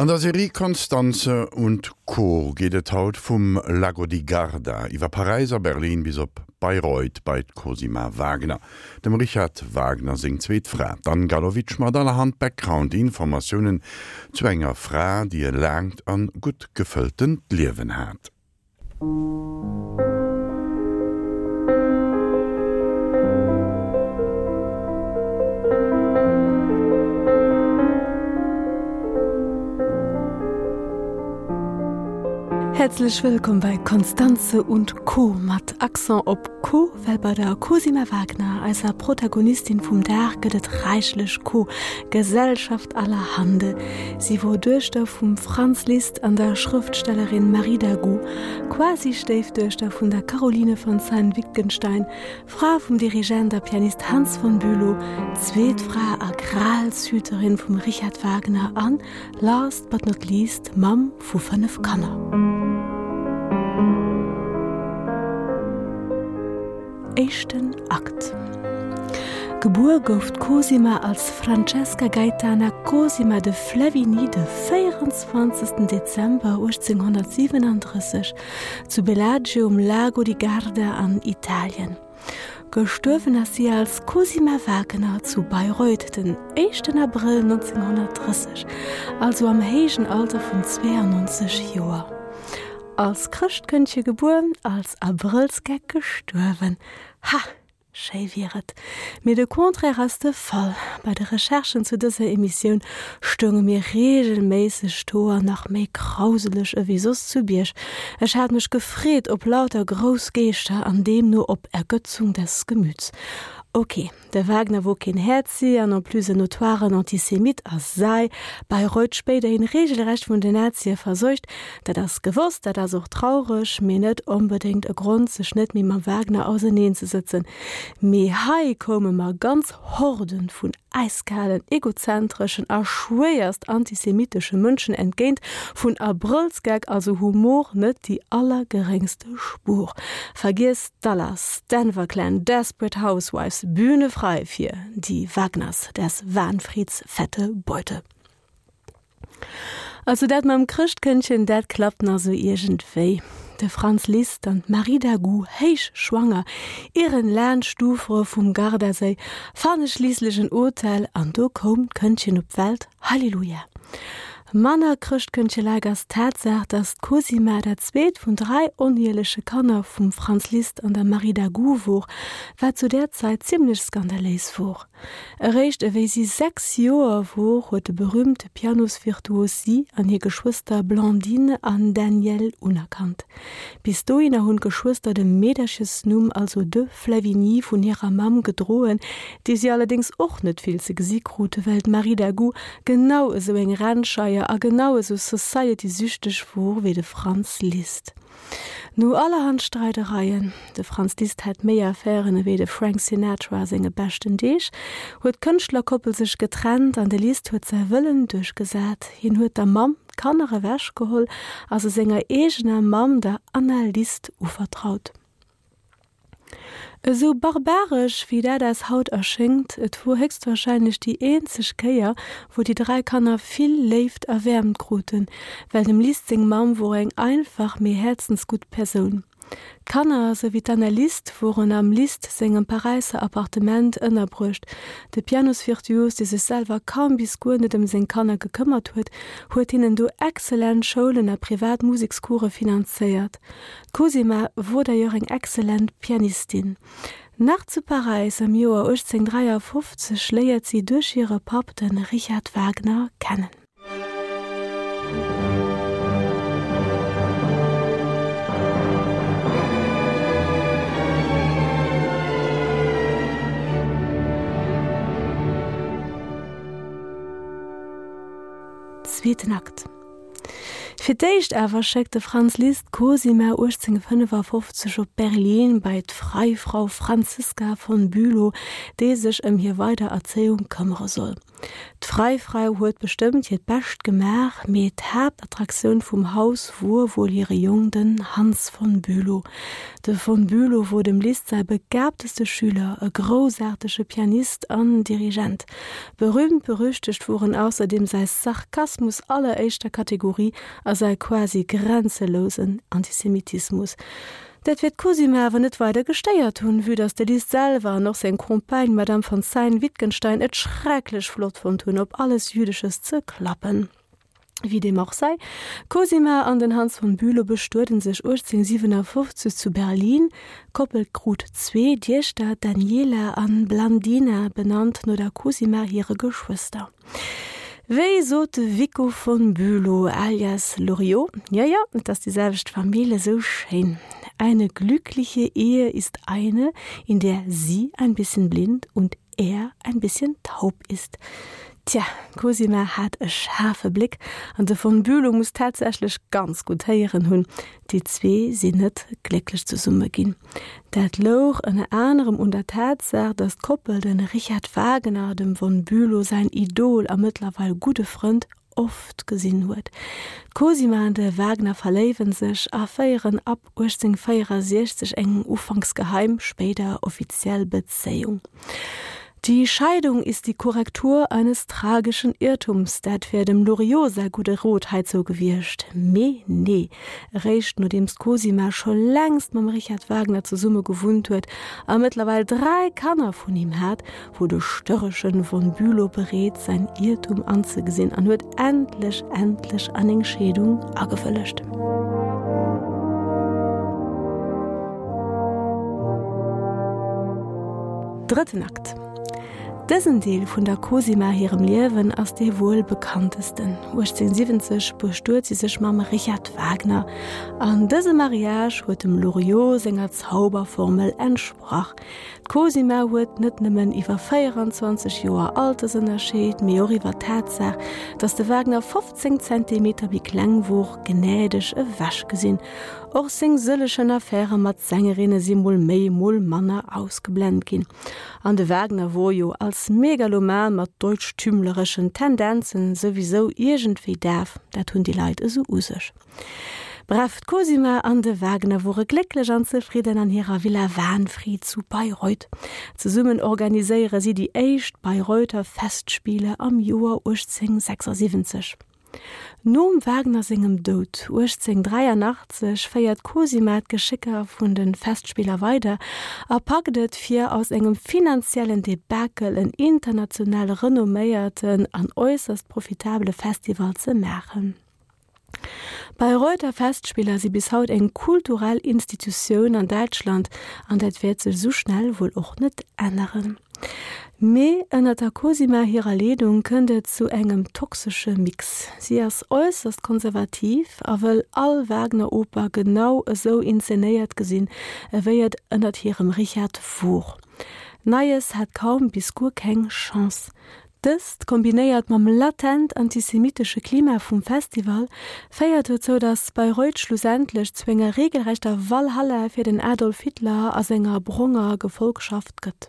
An der Serie Konstanze und Co gehtt haut vum Lago di Garda, iwwer Pariser Berlin bis op Bayreuth bei Cosima Wagner. Dem Richard Wagner sing zweet Fra, dann Galowitsch mat aller Hand Backgroundinformationen zu enger Fra, die er langt an gut gefüllten Liwen hat. Herzlich willkommen bei Konstanze und Co. Mat Akcent op Co. Well bei der Cosima Wagner als Protagonistin vum Derge det reichlech Co. Gesellschaft aller Hande. Sie wo durchchte vum Franz Liszt an der Schriftstellerin Marie Dagu, quasi steftöchter vun der Caroline von St Wittgenstein, Frau vom Dirigent der Pianist Hans von Bülow, Zzweetfrau Agralshüterin vom Richard Wagner an, last but not least Mam vu 5 Kanner. Echten Akt. Gebur gouft Cosima als Francesca Gaetana Cosima de Flavini de 24. Dezember 1837 zu Bellagio um Lago di Garda an Italien. Gestürfen as sie als Cosima Wagner zu Bayreuth den 1. April 1930, also am hegen Alter von 92 Joer als Christkönche geboren als Aprilsgag gestorven. Ha! wiet mir de kontraste fall bei der recherchen zu dieser emission stunge mir regelmäßig stoer nach me krauselech wiesos zu birsch es hat mich gefret ob lauter großgeester an dem nur ob ergötzung des gemüts Okay, der Wagner wo kin Herzi an an pluse notoiren Antisemit ass sei, bei Reutspéder hin Regelrecht vun den Nazie verseucht, dat das gewusst, dat as och traurech mé net unbedingt e Grund ze schnitt mi ma Wagner auseneen ze sitzen. Me hai komme ma ganz Horden vun eiskalen egozentrischen erschwerst antisemitische München entgehnt vun Aprilsgag also Humor net die allergeringste Spur. Vergiss Dallas, Denver Clan, Desperate Housewives, Bühne frei fir die Wagners des Wahnfrieds fette Beute. Also dat mam Christkönchen dat klappt na so irgentéi. de Franz Liszt an Marie Gu héich schwanger, Iren Lernstufer vum Gardasei, fane schließlichen Urteil an do kom kënnchen op Welt Halleluja. Manner krcht kënche Lagers tatsagt, dat Cosima der zweet vun drei onhielsche Kanner vum Franz Liszt an der Marie Dagouwoch war zu der Zeit ziemlich skandalés vor. Errecht ewéi sie sechs Joer woch huet de berühmte Pianosvirtuosie an ihr Geschwister Blandine an Daniel unerkannt. Bis du in hunn Geschwister dem medesches Numm also de Flavinie vun ihrer Mam gedrohen, die sie allerdings och net viel ze Gesieggroute Welt Marie Dagou genau eso eng Randscheier a genaue so Society süchtech vor wie de Franz Liszt. No allerhand Streitereiien, de Franz Liszt méi méierfäne wie de Frank Sinatra senge bestechten Deech, huet Kënchtlerkoppel sech getrennt an de Liszt huet ze wëllen duchgesat, hin huet der Mam kannere wäsch geholl as se senger egener Mam der Annalist uvertraut. So barbarisch wie der das Haut erschenkt, et wo hext wahrscheinlich die ähnlich Käier, wo die drei kannner viel left erwärmt gruten, weil dem Listing Mam wo eng einfach mir herzensgut Person. Kanner se wie an List woen am List segem Parisiser Appartement ënnerbrucht. De Pianosvirtuos die se selber kaum bis Gune dem se Kanner gekümmert huet, huet ihnen du exzellent Schoen a Privatmusikskure finanzéiert. Cosima wurde jo eng exzellent Pianistin. Nach zu Paris am Joar 1853 schleiert sie durch ihre Pap den Richard Wagner kennen. Zweiten Akt. Fidéicht ewer scheckte Franz Liszt Cosima 1855 op Berlin bei d Freifrau Franziska von Bülow, dé sech em hier weiter Erzählung kommere soll. Frei frei huet bestimmt het bestcht gemach met Hauptattraktion vum Haus wo wohl ihre Jungen Hans von Bülow. De von Bülow wo dem List sei begabteste Schüler, e großartigsche Pianist an Dirigent. Berühmt berüchtecht fuhren außerdem sei Sarkasmus aller echtter Kategorie als sei quasi grenzelosen Antisemitismus. Dat wird Cosima net weiter gesteiert hun wie das der Li selber noch sein Kompagne Madame von Sein Wittgenstein et schrecklich flott von tun ob alles jüdisches zu klappen. Wie dem auch sei, Cosima an den Hans von Bülow bestürden sich 1857 zu Berlin, Koppelgrut 2 Dirstadt Daniela an Blandina benannt nur der Cosima ihre Geschwister. Wéi sote Vico von Bülow alias Loriot? Ja ja, dats dieselcht Familie so schein. Eine glückliche Ehe ist eine, in der sie ein bisschen blind und er ein bisschen taub ist. Tja, Cosima hat e scharfe Blick an de von Bülow muss tatsächlich ganz gut heieren hunn, die zwee sinnet glücklich zu summe gin. Dat loch en anderem unter Tat sagt, dass Koppel den Richard Wagner dem von Bülow sein Idol amwe gute Freund oft gesinn huet. Cosima de Wagner verlewen sech a feieren ab 1860 engen Ufangsgeheim später offiziell Bezeung. Die Scheidung ist die Korrektur eines tragischen Irrtums, dat fir dem Loriot sei gute Rotheit so gewircht. Me nee, recht nur dem Cosima schon längst mam Richard Wagner zur Summe gewunt huet, a mittlerweile drei Kanner von ihm hat, wo du störreschen von Bülow berät sein Irrtum anzugesinn an huet endlich endlich an den Schädung agefüllecht. Dritten Akt. Dëssen Deel vun der Cosima hirem Liewen ass de wohl bekanntesten. Uch 1870 bestuer sie sech Mam Richard Wagner. An dëse Mariage huet dem Loriot senger Zauberformel entsproch. Cosima huet net nëmmen iwwer 24 Joer Altersënner scheet méiwwer Tatsach, dats de Wagner 15 cm wie Kklenwuch genädech e wäsch gesinn och seng sëllechen Affäre mat Sängerinne si méi Molll Manner ausgeblent ginn. An de Wägner wo jo als megaloman mat deutschtümlerechen Tendenzen sowieso irgentfir derf, dat hunn die Leiit eso usech. Breft Cosima an de Wagner wore glilech an zefrieden an hireer Villa Wanfried zu Bayreuth. Ze summen organiiséiere sie die Eicht Bayreuther Festspiele am Joer 1876. Nom Wagner singem Dot, Urzing 83 feiert Cosimat Geschicker vun den Festspieler weiter, erpacktet fir aus engem finanziellen Debakel en international renomméierten an äußerst profitable Festival ze mechen. Bei Reuter Festspieler sie bis haut eng kulturell Institutionioun an Deutschland an dat werd se so schnell wohl och net ändern. Me ënner der Cosima hireer Ledung kënnet zu engem toxsche Mix. Sie ass äußerst konservativ, awel all Wagner Oper genau eso inzenéiert gesinn, ewéiert ënnert hirem Richard vor. Neies hat kaum bis gur keng Chance. Dst kombinéiert mam latent antisemitische Klima vum Festival, feiert zo dats bei Reut schlussendlech zwnger regelrechter Wallhalle fir den Adolf Hitler as enger Brunger Gefolgschaft gëtt.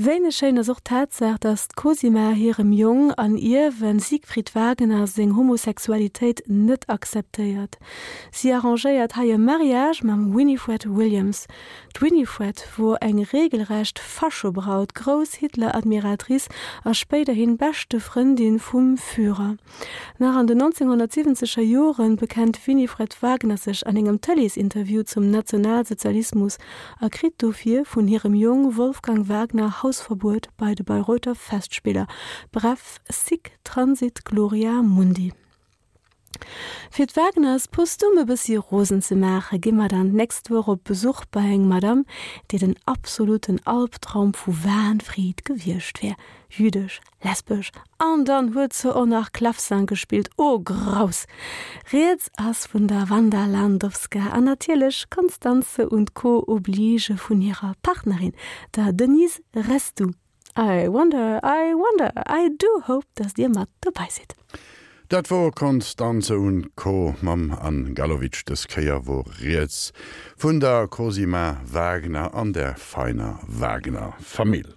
Wéine Scheine soch tatsach, dass Cosima hirem Jung an ihr wenn Siegfried Wagner seg Homosexualität net akzeteiert. Sie arrangeiert haie Mariage mam Winifred Williams. Winifred wo eng regelrecht Faschobraut Groß Hitler Admiratrice a späterhin beste Freundin vum Führer. Nach an den 1970er Joren bekennt Winifred Wagner sich an engem Tellisinterview zum Nationalsozialismus akrit dofir vun hirem Jung Wolfgang Wagner haut Hausverbot bei de Bayreuther Festspieler Bref Sig Transit Gloria Mundi. Fi Wagners postume bis sie Rosen ze mache gimmer dann näst wo op Besuch beihäng Madame, die den absoluten Albtraum vu Wahnfried gewircht wär, jüdisch, lesbisch, an dann huet ze on nach Klaffsang gespielt o oh, graus. Reets ass vun der Wanderlandowska antilech Konstanze und Co oblige vun ihrer Partnerin, da Denise rest du. I wonder, I wonder, I do hope, dass dir mat dabei se. Dat wo Konstanze un Co mam an Galowitsch des Keier wo Reets vun der Cosima Wagner an der feiner Wagner Familie.